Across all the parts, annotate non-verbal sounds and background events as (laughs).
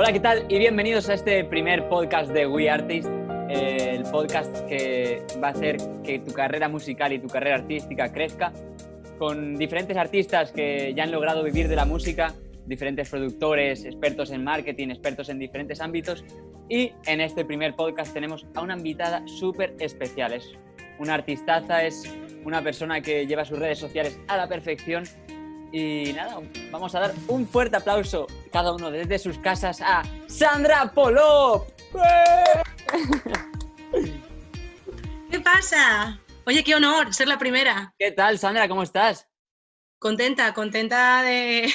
Hola, ¿qué tal? Y bienvenidos a este primer podcast de We Artist, eh, el podcast que va a hacer que tu carrera musical y tu carrera artística crezca con diferentes artistas que ya han logrado vivir de la música, diferentes productores, expertos en marketing, expertos en diferentes ámbitos. Y en este primer podcast tenemos a una invitada súper especial. Es una artistaza, es una persona que lleva sus redes sociales a la perfección. Y nada, vamos a dar un fuerte aplauso cada uno desde sus casas a Sandra Polop. ¿Qué pasa? Oye, qué honor ser la primera. ¿Qué tal, Sandra? ¿Cómo estás? Contenta, contenta de,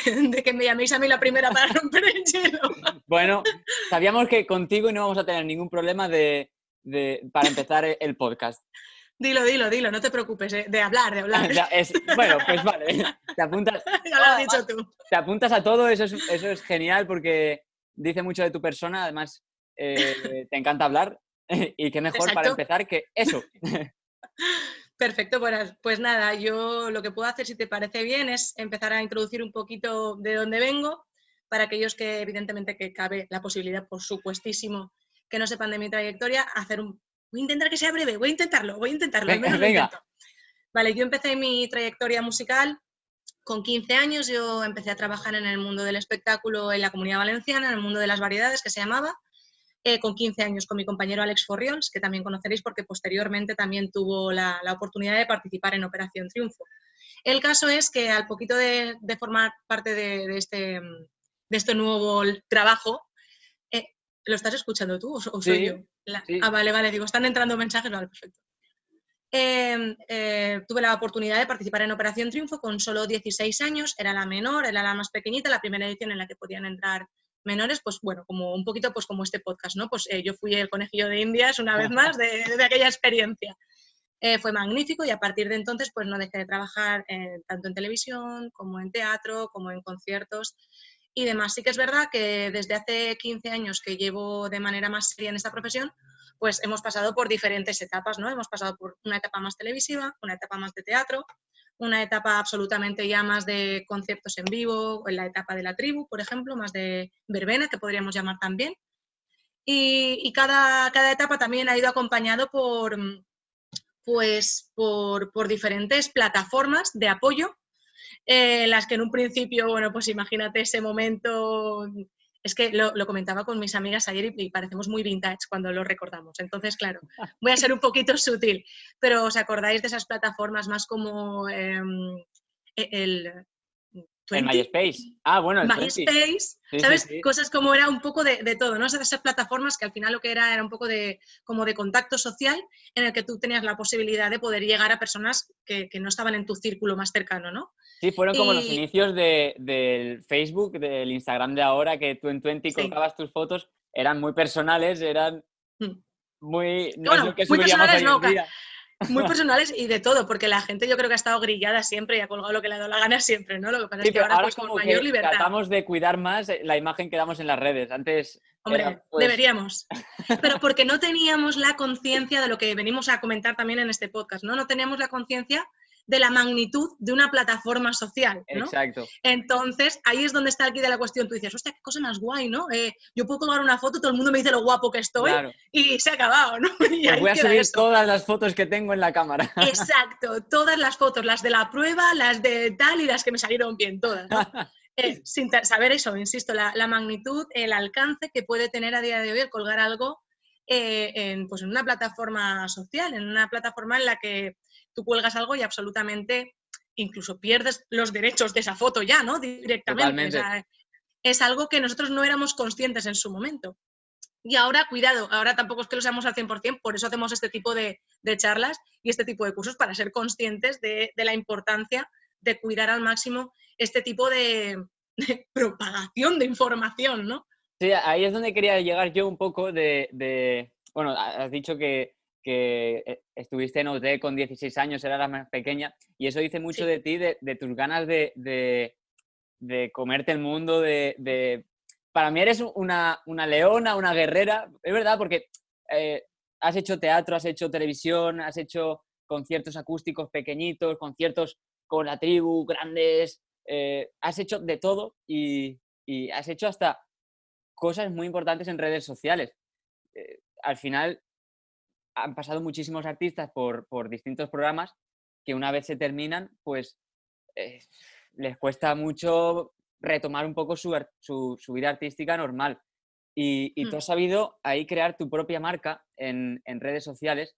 que me llaméis a mí la primera para romper el hielo. Bueno, sabíamos que contigo no vamos a tener ningún problema de, para empezar el podcast. Dilo, dilo, dilo, no te preocupes, eh, de hablar, de hablar. (laughs) bueno, pues vale, te apuntas, (laughs) ya lo has dicho tú. Te apuntas a todo, eso es, eso es genial porque dice mucho de tu persona, además eh, te encanta hablar (laughs) y qué mejor para empezar que eso. Perfecto, pues, pues nada, yo lo que puedo hacer, si te parece bien, es empezar a introducir un poquito de dónde vengo, para aquellos que evidentemente que cabe la posibilidad, por supuestísimo, que no sepan de mi trayectoria, hacer un... Voy a intentar que sea breve, voy a intentarlo, voy a intentarlo. Venga, Vale, yo empecé mi trayectoria musical con 15 años, yo empecé a trabajar en el mundo del espectáculo en la Comunidad Valenciana, en el mundo de las variedades, que se llamaba, eh, con 15 años con mi compañero Alex Forriols, que también conoceréis porque posteriormente también tuvo la, oportunidad de participar en Operación Triunfo. El caso es que al poquito de, formar parte de, este, de este nuevo trabajo, ¿lo estás escuchando tú o, soy yo? Ah, vale, vale, digo, están entrando mensajes, vale, perfecto. Em, eh, tuve la oportunidad de participar en Operación Triunfo con solo 16 años, era la menor, era la más pequeñita, la primera edición en la que podían entrar menores, pues bueno, como un poquito pues como este podcast, ¿no? Pues eh, yo fui el conejillo de Indias una vez más de, aquella experiencia. Eh, fue magnífico y a partir de entonces pues no dejé de trabajar tanto en televisión como en teatro, como en conciertos y demás. Sí que es verdad que desde hace 15 años que llevo de manera más seria en esta profesión, pues hemos pasado por diferentes etapas, ¿no? Hemos pasado por una etapa más televisiva, una etapa más de teatro, una etapa absolutamente ya más de conciertos en vivo, en la etapa de la tribu, por ejemplo, más de verbena, que podríamos llamar también. Y, cada, cada, etapa también ha ido acompañado por, pues, por, por diferentes plataformas de apoyo, eh, las que en un principio, bueno, pues imagínate ese momento es que lo, comentaba con mis amigas ayer y, parecemos muy vintage cuando lo recordamos. Entonces, claro, (laughs) voy a ser un poquito sutil, pero ¿os acordáis de esas plataformas más como em, e, el, en MySpace. Ah, bueno, el MySpace, ¿sabes? Cosas como era un poco de, todo, ¿no? Esas plataformas que al final lo que era era un poco de, como de contacto social en el que tú tenías la posibilidad de poder llegar a personas que, no estaban en tu círculo más cercano, ¿no? Sí, fueron como los inicios del Facebook, del Instagram de ahora, que tú en Twenty colgabas tus fotos, eran muy personales, eran mm. muy... No que muy personales, no, muy (laughs) personales y de todo, porque la gente yo creo que ha estado grillada siempre y ha colgado lo que le ha dado la gana siempre, ¿no? Lo que pasa es que ahora, pues, con mayor libertad. Tratamos de cuidar más la imagen que damos en las redes. Antes. Hombre, pues deberíamos. Pero (laughs) porque no teníamos la conciencia de lo que venimos a comentar también en este podcast, ¿no? No teníamos la conciencia de la magnitud de una plataforma social. ¿no? Exacto. Entonces, ahí es donde está aquí de la cuestión. Tú dices, hostia, qué cosa más guay, ¿no? Eh, yo puedo colgar una foto, todo el mundo me dice lo guapo que estoy y se ha acabado, ¿no? (laughs) Pues voy a subir todas las fotos que tengo en la cámara. (laughs) Exacto, todas las fotos, las de la prueba, las de tal y las que me salieron bien, todas. (laughs) Eh, sin saber eso, insisto, la, magnitud, el alcance que puede tener a día de hoy el colgar algo eh, en, pues en una plataforma social, en una plataforma en la que tú cuelgas algo y absolutamente incluso pierdes los derechos de esa foto ya, ¿no? Directamente. es algo que nosotros no éramos conscientes en su momento. Y ahora, cuidado, ahora tampoco es que lo seamos al 100%, por eso hacemos este tipo de, charlas y este tipo de cursos para ser conscientes de, la importancia de cuidar al máximo este tipo de, propagación de información, ¿no? Sí, ahí es donde quería llegar yo un poco de bueno, has dicho que que eh, estuviste en OT con 16 años, eras la más pequeña, y eso dice mucho de ti, de, tus ganas de, de, comerte el mundo, de, Para mí eres una, una, leona, una guerrera, es verdad, porque eh, has hecho teatro, has hecho televisión, has hecho conciertos acústicos pequeñitos, conciertos con la tribu, grandes, eh, has hecho de todo y, y has hecho hasta cosas muy importantes en redes sociales. Eh, al final han pasado muchísimos artistas por, por, distintos programas que una vez se terminan, pues eh, les cuesta mucho retomar un poco su, su, vida artística normal. Y, y, tú mm. has sabido ahí crear tu propia marca en, en redes sociales.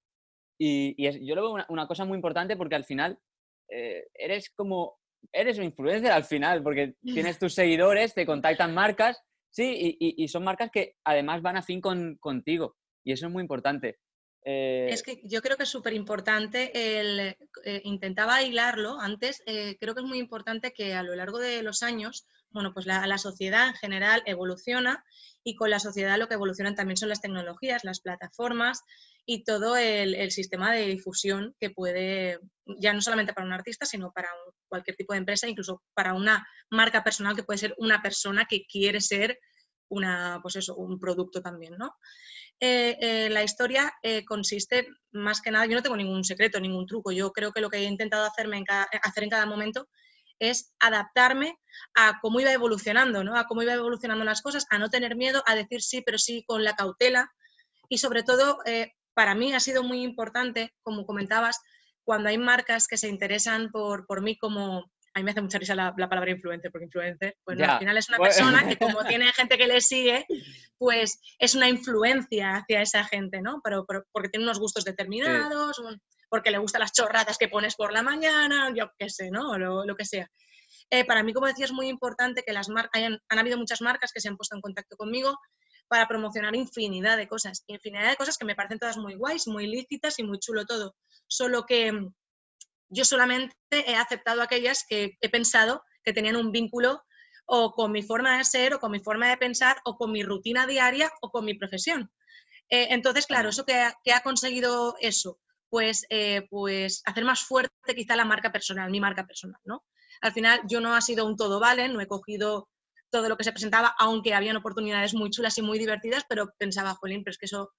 Y, y yo lo veo una, cosa muy importante porque al final eh, eres como, eres un influencer al final, porque (laughs) tienes tus seguidores, te contactan marcas, sí, y, y son marcas que además van a fin con, contigo. Y eso es muy importante. Eh, es que yo creo que es súper importante, el, eh, intentaba hilarlo antes, eh, creo que es muy importante que a lo largo de los años, bueno, pues la, sociedad en general evoluciona y con la sociedad lo que evolucionan también son las tecnologías, las plataformas y todo el, el sistema de difusión que puede, ya no solamente para un artista, sino para cualquier tipo de empresa, incluso para una marca personal que puede ser una persona que quiere ser una, pues eso, un producto también, ¿no? Eh, eh, la historia eh, consiste más que nada, yo no tengo ningún secreto, ningún truco, yo creo que lo que he intentado hacerme en hacer en cada momento es adaptarme a cómo iba evolucionando, ¿no? A cómo iba evolucionando las cosas, a no tener miedo, a decir sí, pero sí con la cautela y sobre todo para mí ha sido muy importante, como comentabas, cuando hay marcas que se interesan por, por mí como, a mí me hace mucha risa la, palabra influencer, porque influencer, pues al final es una persona que (laughs) como tiene gente que le sigue, pues es una influencia hacia esa gente, ¿no? Pero, porque tiene unos gustos determinados, porque le gustan las chorradas que pones por la mañana, yo qué sé, ¿no? Lo, lo que sea. Eh, para mí, como decía, es muy importante que las marcas, han habido muchas marcas que se han puesto en contacto conmigo para promocionar infinidad de cosas, infinidad de cosas que me parecen todas muy guays, muy lícitas y muy chulo todo. Solo que yo solamente he aceptado aquellas que he pensado que tenían un vínculo o con mi forma de ser, o con mi forma de pensar, o con mi rutina diaria, o con mi profesión. Eh, entonces, claro, ¿eso que ha, conseguido eso? Pues, eh, pues hacer más fuerte quizá la marca personal, mi marca personal, ¿no? Al final yo no ha sido un todo vale, no he cogido todo lo que se presentaba, aunque habían oportunidades muy chulas y muy divertidas, pero pensaba, jolín, pero es que eso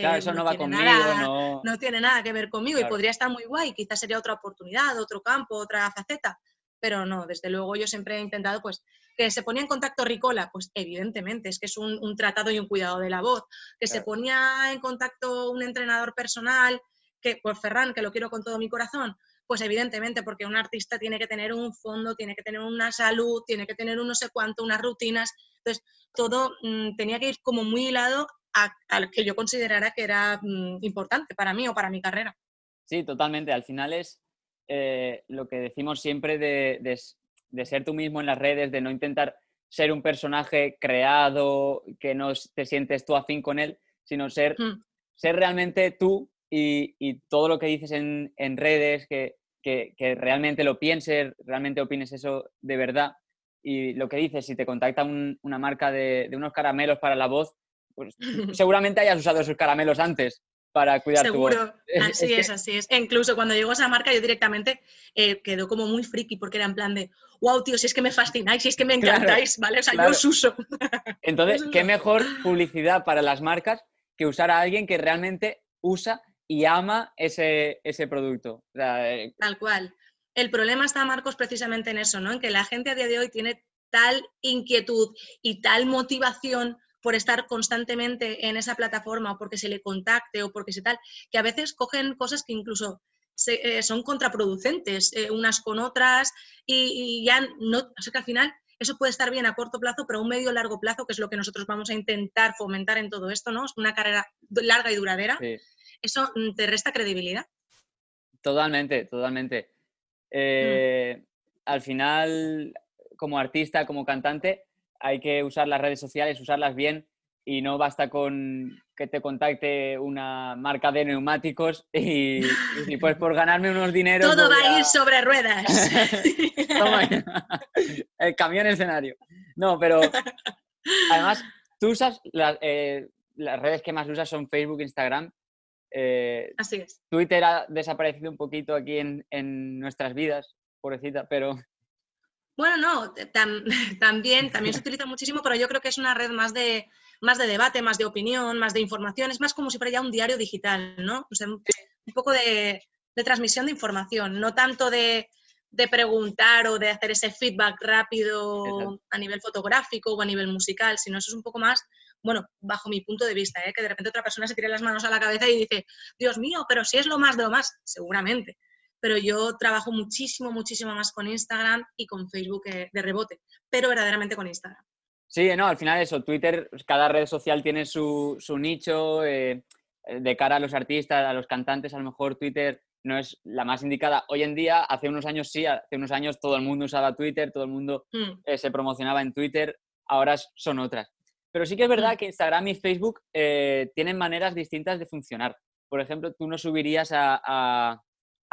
Claro, eso eh, no, va conmigo, no... no... tiene nada que ver conmigo y podría estar muy guay, quizás sería otra oportunidad, otro campo, otra faceta, pero no, desde luego yo siempre he intentado, pues, que se ponía en contacto Ricola, pues evidentemente, es que es un, tratado y un cuidado de la voz, que se ponía en contacto un entrenador personal, que, pues Ferran, que lo quiero con todo mi corazón, pues evidentemente, porque un artista tiene que tener un fondo, tiene que tener una salud, tiene que tener un no sé cuánto, unas rutinas, entonces todo mm, tenía que ir como muy hilado al que yo considerara que era mm, importante para mí o para mi carrera. Sí, totalmente. Al final es eh, lo que decimos siempre de, ser tú mismo en las redes, de no intentar ser un personaje creado, que no te sientes tú afín con él, sino ser, mm. ser realmente tú y, todo lo que dices en, redes, que, realmente lo pienses, realmente opines eso de verdad. Y lo que dices, si te contacta una marca de, unos caramelos para la voz, pues (laughs) seguramente hayas usado esos caramelos antes para cuidar tu voz. (laughs) así es, así es. E incluso cuando llegó a esa marca yo directamente eh, quedó como muy friki porque era en plan de, wow, tío, si es que me fascináis, si es que me encantáis, ¿vale? O sea, yo os uso. (laughs) Entonces, ¿qué mejor publicidad para las marcas que usar a alguien que realmente usa y ama ese, ese producto? Eh, tal cual. El problema está, Marcos, precisamente en eso, ¿no? En que la gente a día de hoy tiene tal inquietud y tal motivación por estar constantemente en esa plataforma o porque se le contacte o porque se tal, que a veces cogen cosas que incluso eh, son contraproducentes eh, unas con otras y, ya no, o sea que al final eso puede estar bien a corto plazo, pero a un medio largo plazo, que es lo que nosotros vamos a intentar fomentar en todo esto, ¿no? Una carrera larga y duradera, eso mm, te resta credibilidad. Totalmente, totalmente. Eh, mm. Al final, como artista, como cantante, hay que usar las redes sociales, usarlas bien y no basta con que te contacte una marca de neumáticos y, pues por ganarme unos dineros... Todo va a ir sobre ruedas. (laughs) el camión escenario. No, pero además tú usas eh, las redes que más usas son Facebook, Instagram. Eh, Así es. Twitter ha desaparecido un poquito aquí en, en nuestras vidas, pobrecita, pero bueno, no, (laughs) también, también se utiliza muchísimo, pero yo creo que es una red más de, más de debate, más de opinión, más de información, es más como si fuera ya un diario digital, ¿no? O sea, un poco de, transmisión de información, no tanto de, de preguntar o de hacer ese feedback rápido a nivel fotográfico o a nivel musical, sino eso es un poco más, bueno, bajo mi punto de vista, ¿eh? que de repente otra persona se tire las manos a la cabeza y dice, Dios mío, pero si es lo más de lo más, seguramente. Pero yo trabajo muchísimo, muchísimo más con Instagram y con Facebook eh, de rebote, pero verdaderamente con Instagram. Sí, no, al final eso, Twitter, cada red social tiene su, nicho, eh, de cara a los artistas, a los cantantes, a lo mejor Twitter no es la más indicada. Hoy en día, hace unos años sí, hace unos años todo el mundo usaba Twitter, todo el mundo hmm. eh, se promocionaba en Twitter, ahora son otras. Pero sí que es verdad hmm. que Instagram y Facebook eh, tienen maneras distintas de funcionar. Por ejemplo, tú no subirías a,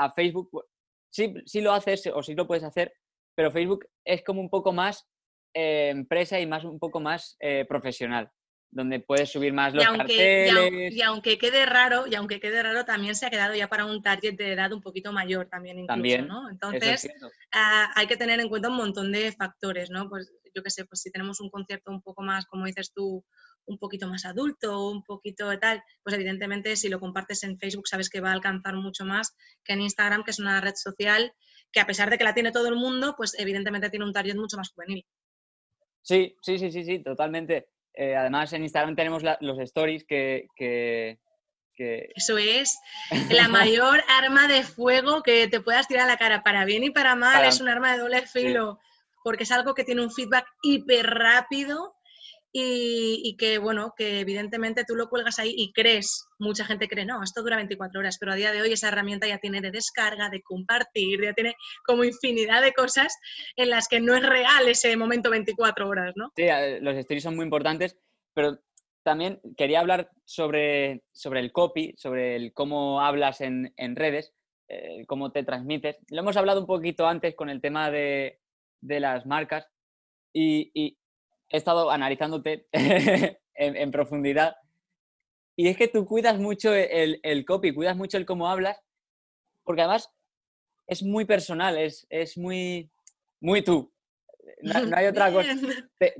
Facebook, sí, sí lo haces o sí lo puedes hacer, pero Facebook es como un poco más eh, empresa y más un poco más profesional donde puedes subir más los y aunque, carteles. Y, aunque quede raro, y aunque quede raro, también se ha quedado ya para un target de edad un poquito mayor también incluso, también, ¿no? Entonces, ah, hay que tener en cuenta un montón de factores, ¿no? Pues yo qué sé, pues si tenemos un concierto un poco más, como dices tú, un poquito más adulto, un poquito de tal, pues evidentemente si lo compartes en Facebook sabes que va a alcanzar mucho más que en Instagram, que es una red social que a pesar de que la tiene todo el mundo, pues evidentemente tiene un target mucho más juvenil. Sí, sí, sí, sí, sí, totalmente. Eh, además, en Instagram tenemos los stories que, Eso es la mayor (laughs) arma de fuego que te puedas tirar a la cara, para bien y para mal, es un arma de doble filo, porque es algo que tiene un feedback hiper rápido y, que, bueno, que evidentemente tú lo cuelgas ahí y crees, mucha gente cree, no, esto dura 24 horas, pero a día de hoy esa herramienta ya tiene de descarga, de compartir, ya tiene como infinidad de cosas en las que no es real ese momento 24 horas, ¿no? Sí, los stories son muy importantes, pero también quería hablar sobre, sobre el copy, sobre el cómo hablas en, redes, eh, cómo te transmites. Lo hemos hablado un poquito antes con el tema de, las marcas y, he estado analizándote (laughs) en, profundidad. Y es que tú cuidas mucho el, el, copy, cuidas mucho el cómo hablas, porque además es muy personal, es, es muy, muy tú. No, hay otra cosa. (laughs) Te,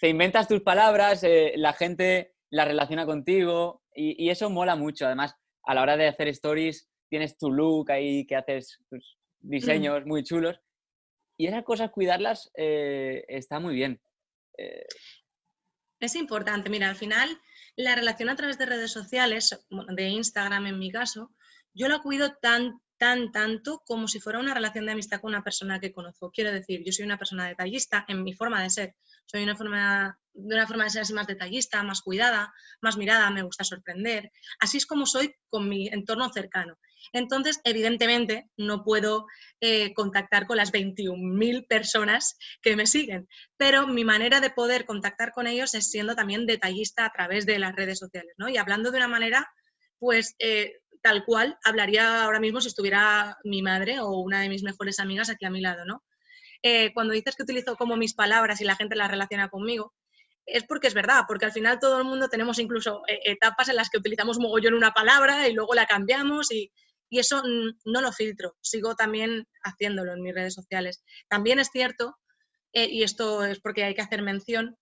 te, inventas tus palabras, eh, la gente la relaciona contigo y, y, eso mola mucho. Además, a la hora de hacer stories, tienes tu look ahí que haces tus diseños muy chulos. Y esas cosas, cuidarlas, eh, está muy bien. Eh, es importante. Mira, al final, la relación a través de redes sociales, de Instagram en mi caso, yo la cuido tan, tan, tanto como si fuera una relación de amistad con una persona que conozco. Quiero decir, yo soy una persona detallista en mi forma de ser. Soy una forma, de una forma de ser así más detallista, más cuidada, más mirada, me gusta sorprender. Así es como soy con mi entorno cercano. Entonces, evidentemente, no puedo eh, contactar con las 21.000 personas que me siguen, pero mi manera de poder contactar con ellos es siendo también detallista a través de las redes sociales, ¿no? Y hablando de una manera, pues, eh, tal cual hablaría ahora mismo si estuviera mi madre o una de mis mejores amigas aquí a mi lado, ¿no? Eh, cuando dices que utilizo como mis palabras y la gente las relaciona conmigo, es porque es verdad, porque al final todo el mundo tenemos incluso etapas en las que utilizamos mogollón una palabra y luego la cambiamos y, y eso no lo filtro, sigo también haciéndolo en mis redes sociales. También es cierto, eh, y esto es porque hay que hacer mención,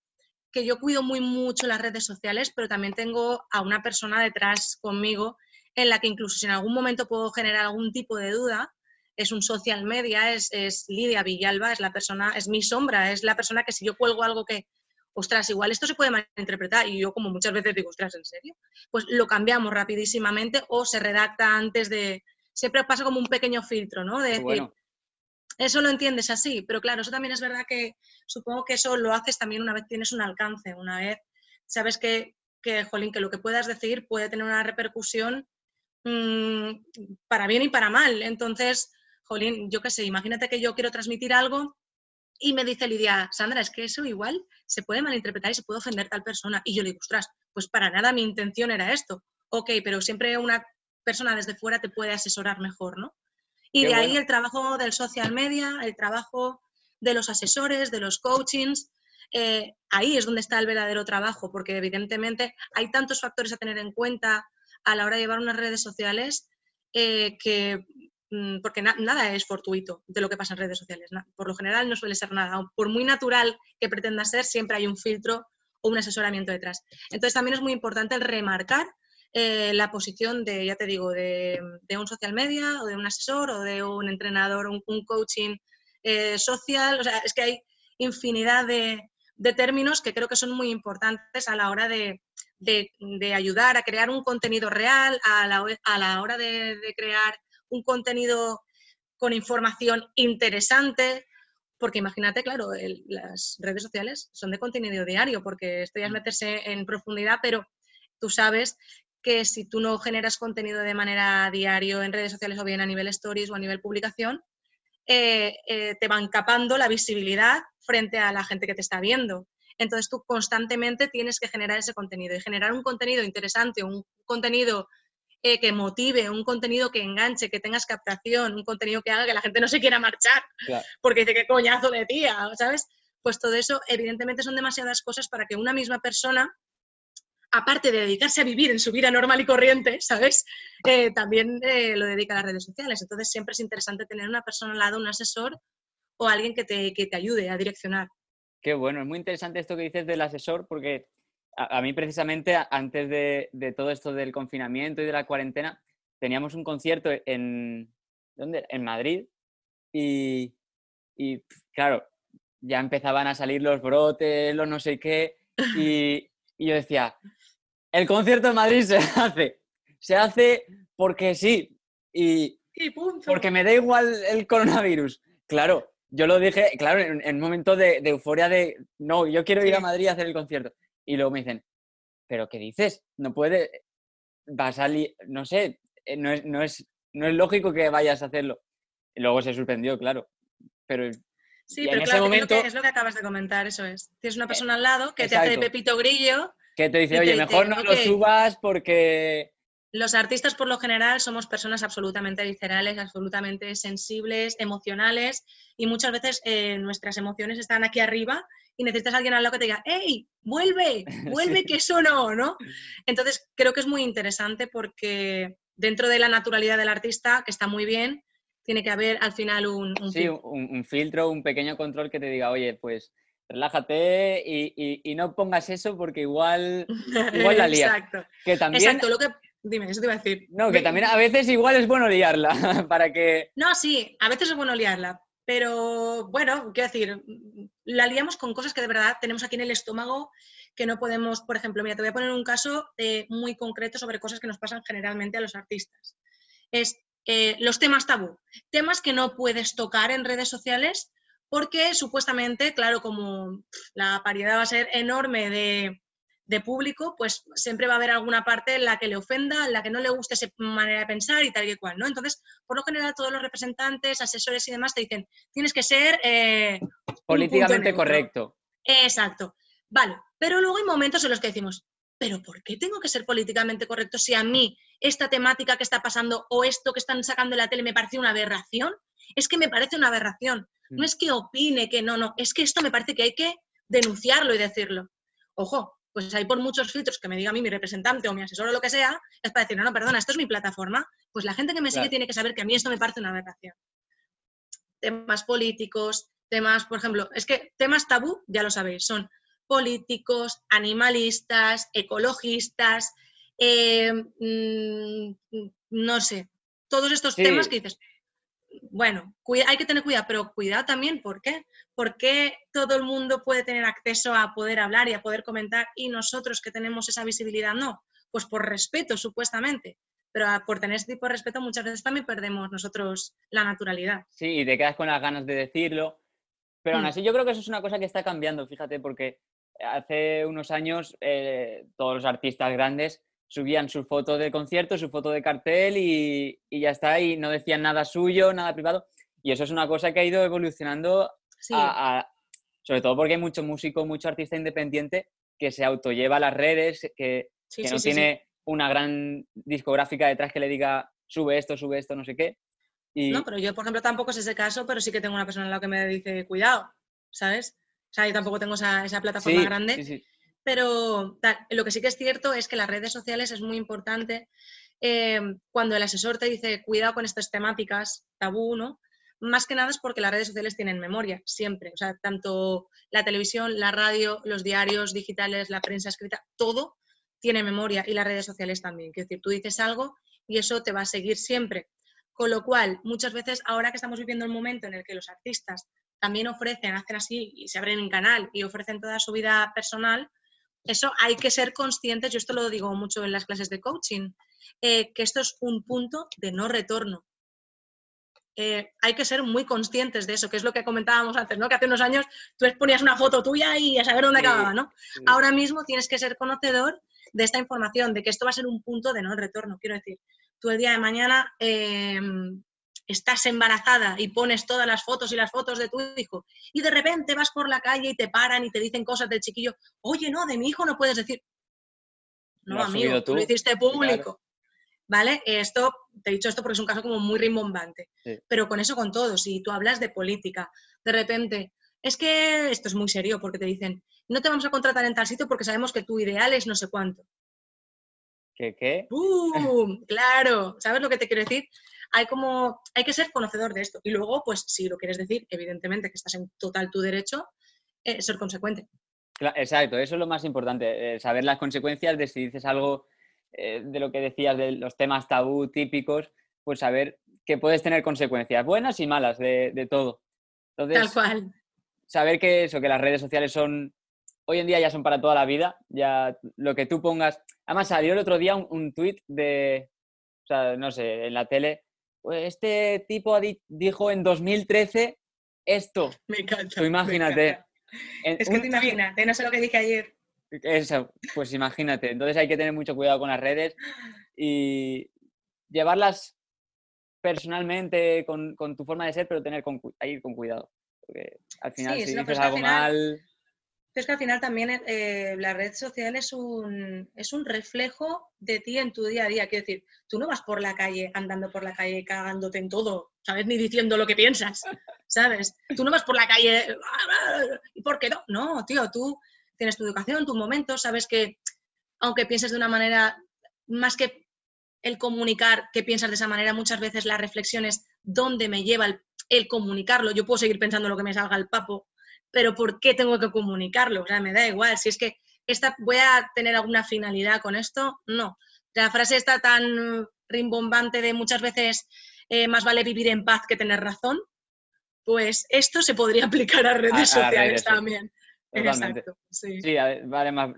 que yo cuido muy mucho las redes sociales, pero también tengo a una persona detrás conmigo en la que incluso si en algún momento puedo generar algún tipo de duda, es un social media, es, es Lidia Villalba, es la persona, es mi sombra, es la persona que si yo cuelgo algo que, ostras, igual esto se puede malinterpretar y yo como muchas veces digo, ostras, ¿en serio? Pues lo cambiamos rapidísimamente o se redacta antes de... Siempre pasa como un pequeño filtro, ¿no? De decir, eso lo entiendes así, pero claro, eso también es verdad que supongo que eso lo haces también una vez tienes un alcance, una vez sabes que, que jolín, que lo que puedas decir puede tener una repercusión mm, para bien y para mal. Entonces, jolín, yo qué sé, imagínate que yo quiero transmitir algo y me dice Lidia, Sandra, es que eso igual se puede malinterpretar y se puede ofender tal persona. Y yo le digo, ostras, pues para nada mi intención era esto. Ok, pero siempre una persona desde fuera te puede asesorar mejor, ¿no? Y de ahí el trabajo del social media, el trabajo de los asesores, de los coachings, eh, ahí es donde está el verdadero trabajo, porque evidentemente hay tantos factores a tener en cuenta a la hora de llevar unas redes sociales eh, que Mm, porque nada es fortuito de lo que pasa en redes sociales. Por lo general no suele ser nada. Por muy natural que pretenda ser, siempre hay un filtro o un asesoramiento detrás. Entonces también es muy importante remarcar eh, la posición de, ya te digo, de, un social media o de un asesor o de un entrenador, un, coaching eh, social. O sea, es que hay infinidad de, términos que creo que son muy importantes a la hora de, ayudar a crear un contenido real, a la, hora de, crear un contenido con información interesante, porque imagínate, claro, las redes sociales son de contenido diario, porque esto ya es mm. meterse en profundidad, pero tú sabes que si tú no generas contenido de manera diario en redes sociales o bien a nivel stories o a nivel publicación, eh, eh, te van capando la visibilidad frente a la gente que te está viendo. Entonces tú constantemente tienes que generar ese contenido y generar un contenido interesante, un contenido eh, que motive, un contenido que enganche, que tengas captación, un contenido que haga que la gente no se quiera marchar porque dice qué coñazo de tía, ¿sabes? Pues todo eso evidentemente son demasiadas cosas para que una misma persona aparte de dedicarse a vivir en su vida normal y corriente, ¿sabes? Eh, también eh, lo dedica a las redes sociales. Entonces siempre es interesante tener una persona al lado, un asesor o alguien que te, que te ayude a direccionar. Qué bueno, es muy interesante esto que dices del asesor porque a, mí precisamente antes de, todo esto del confinamiento y de la cuarentena, teníamos un concierto en, ¿dónde? en Madrid y, y claro, ya empezaban a salir los brotes, los no sé qué, y, y yo decía, el concierto en Madrid se (laughs) hace. Se hace porque sí. Y, porque me da igual el coronavirus. Claro, yo lo dije, claro, en, un momento de, euforia de, no, yo quiero ir a Madrid a hacer el concierto. Y luego me dicen, ¿pero qué dices? No puede, va a salir, no sé, eh, no es, no es, no es lógico que vayas a hacerlo. Y luego se suspendió, claro. Pero Sí, pero claro, momento, es, lo que, acabas de comentar, eso es. Tienes una persona al lado que te hace de pepito grillo que te dice, oye, mejor no lo subas porque... Los artistas por lo general somos personas absolutamente viscerales, absolutamente sensibles, emocionales y muchas veces eh, nuestras emociones están aquí arriba y necesitas a alguien al lado que te diga, ¡Ey, vuelve! (laughs) ¡Vuelve que eso no! ¿no? Entonces creo que es muy interesante porque dentro de la naturalidad del artista, que está muy bien, tiene que haber al final un... sí, un, filtro, un pequeño control que te diga, oye, pues relájate y, no pongas eso porque igual, (laughs) igual la lías. Exacto. Que también, Exacto, lo que... Dime, eso te iba a decir. No, que también a veces igual es bueno liarla (laughs) para que... No, sí, a veces es bueno liarla, pero bueno, quiero decir, la liamos con cosas que de verdad tenemos aquí en el estómago que no podemos, por ejemplo, mira, te voy a poner un caso eh, muy concreto sobre cosas que nos pasan generalmente a los artistas. Es eh, los temas tabú, temas que no puedes tocar en redes sociales porque supuestamente, claro, como la paridad va a ser enorme de, público, pues siempre va a haber alguna parte en la que le ofenda, en la que no le guste esa manera de pensar y tal y cual, ¿no? Entonces, por lo general, todos los representantes, asesores y demás te dicen, tienes que ser... Eh, Políticamente correcto. Exacto. Vale, pero luego hay momentos en los que decimos, pero ¿por qué tengo que ser políticamente correcto si a mí esta temática que está pasando o esto que están sacando en la tele me parece una aberración? Es que me parece una aberración. No es que opine que no, no, es que esto me parece que hay que denunciarlo y decirlo. Ojo, pues hay por muchos filtros que me diga a mí mi representante o mi asesor o lo que sea, es para decir, no, no, perdona, esto es mi plataforma, pues la gente que me sigue tiene que saber que a mí esto me parece una aberración. Temas políticos, temas, por ejemplo, es que temas tabú, ya lo sabéis, son políticos, animalistas, ecologistas, eh, mm, no sé, todos estos temas que dices, bueno, hay que tener cuidado, pero cuidado también, ¿por qué? Porque todo el mundo puede tener acceso a poder hablar y a poder comentar y nosotros que tenemos esa visibilidad no? Pues por respeto, supuestamente. Pero por tener ese tipo de respeto muchas veces también perdemos nosotros la naturalidad. Sí, y te quedas con las ganas de decirlo. Pero aún mm. así yo creo que eso es una cosa que está cambiando, fíjate, porque hace unos años eh, todos los artistas grandes subían su foto de concierto, su foto de cartel y, ya está, y no decían nada suyo, nada privado. Y eso es una cosa que ha ido evolucionando, sobre todo porque hay mucho músico, mucho artista independiente que se autolleva las redes, que, no tiene una gran discográfica detrás que le diga sube esto, sube esto, no sé qué. Y... No, pero yo, por ejemplo, tampoco es ese caso, pero sí que tengo una persona en la que me dice, cuidado, ¿sabes? O sea, yo tampoco tengo esa, esa plataforma grande pero lo que sí que es cierto es que las redes sociales es muy importante eh, cuando el asesor te dice cuidado con estas temáticas, tabú, ¿no? Más que nada es porque las redes sociales tienen memoria, siempre. O sea, tanto la televisión, la radio, los diarios digitales, la prensa escrita, todo tiene memoria y las redes sociales también. Es decir, tú dices algo y eso te va a seguir siempre. Con lo cual, muchas veces, ahora que estamos viviendo el momento en el que los artistas también ofrecen, hacen así y se abren un canal y ofrecen toda su vida personal, eso hay que ser conscientes, yo esto lo digo mucho en las clases de coaching, eh, que esto es un punto de no retorno. Eh, hay que ser muy conscientes de eso, que es lo que comentábamos antes, ¿no? Que hace unos años tú ponías una foto tuya y a saber dónde acababa, ¿no? Ahora mismo tienes que ser conocedor de esta información, de que esto va a ser un punto de no retorno. Quiero decir, tú el día de mañana em, estás embarazada y pones todas las fotos y las fotos de tu hijo y de repente vas por la calle y te paran y te dicen cosas del chiquillo, oye, no, de mi hijo no puedes decir. No, amigo, tú? lo hiciste público. ¿Vale? Esto, te he dicho esto porque es un caso como muy rimbombante. Pero con eso, con todo, si tú hablas de política, de repente, es que esto es muy serio porque te dicen, no te vamos a contratar en tal sitio porque sabemos que tu ideal es no sé cuánto. ¿Qué qué? ¡Bum! (laughs) Claro, ¿sabes lo que te quiero decir? Hay como, hay que ser conocedor de esto. Y luego, pues si lo quieres decir, evidentemente que estás en total tu derecho, eh, ser consecuente. Exacto, eso es lo más importante, eh, saber las consecuencias de si dices algo eh, de lo que decías de los temas tabú típicos, pues saber que puedes tener consecuencias buenas y malas de, de todo. Entonces, Tal cual. Saber que eso, que las redes sociales son, hoy en día ya son para toda la vida, ya lo que tú pongas. Además, salió el otro día un, un tuit de, o sea, no sé, en la tele, este tipo dijo en 2013 esto. (laughs) Me encanta. imagínate. es que te imaginas, no sé lo que dije ayer. Eso, pues imagínate. Entonces hay que tener mucho cuidado con las redes y llevarlas personalmente con, tu forma de ser, pero tener con, ir con cuidado. Porque al final, si dices algo mal es que al final también eh, la red social es un, es un reflejo de ti en tu día a día. Quiero decir, tú no vas por la calle, andando por la calle, cagándote en todo, ¿sabes? Ni diciendo lo que piensas, (laughs) ¿sabes? Tú no vas por la calle, ¿y por qué no? No, tío, tú tienes tu educación, tu momento, sabes que aunque pienses de una manera, más que el comunicar que piensas de esa manera, muchas veces la reflexión es dónde me lleva el, el comunicarlo. Yo puedo seguir pensando lo que me salga el papo, pero ¿por qué tengo que comunicarlo? O sea, me da igual. Si es que esta, voy a tener alguna finalidad con esto, no. La frase está tan rimbombante de muchas veces eh, más vale vivir en paz que tener razón, pues esto se podría (laughs) aplicar a redes sociales también. Exacto, sí. vale más,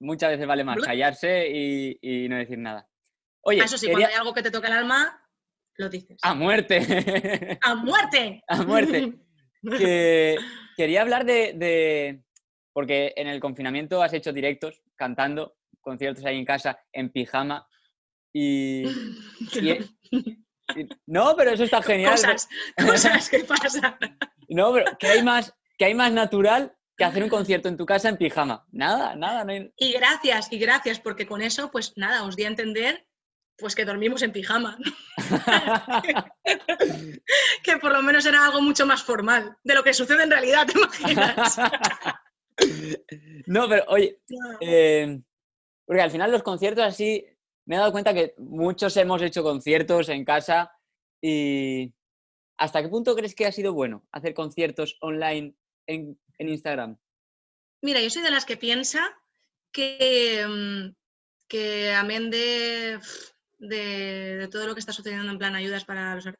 muchas veces vale más callarse y, no decir nada. Oye, eso sí, cuando hay algo que te toca el alma, lo dices. ¡A muerte! ¡A muerte! (laughs) ¡A muerte! (laughs) que (laughs) quería hablar de, porque en el confinamiento has hecho directos cantando, conciertos ahí en casa, en pijama, y... (laughs) no, pero eso está genial. Cosas, cosas que pasan. (laughs) No, pero ¿qué hay más, que hay más natural que hacer un concierto en tu casa en pijama? Nada, nada. No Y gracias, y gracias, porque con eso, pues nada, os di a entender pues que dormimos en pijama. (laughs) que por lo menos era algo mucho más formal de lo que sucede en realidad, ¿te imaginas? (laughs) no, pero oye, (laughs) eh, porque al final los conciertos así, me he dado cuenta que muchos hemos hecho conciertos en casa y ¿hasta qué punto crees que ha sido bueno hacer conciertos online en, Instagram? Mira, yo soy de las que piensa que, mm, que amén de de, todo lo que está sucediendo en plan ayudas para los artistas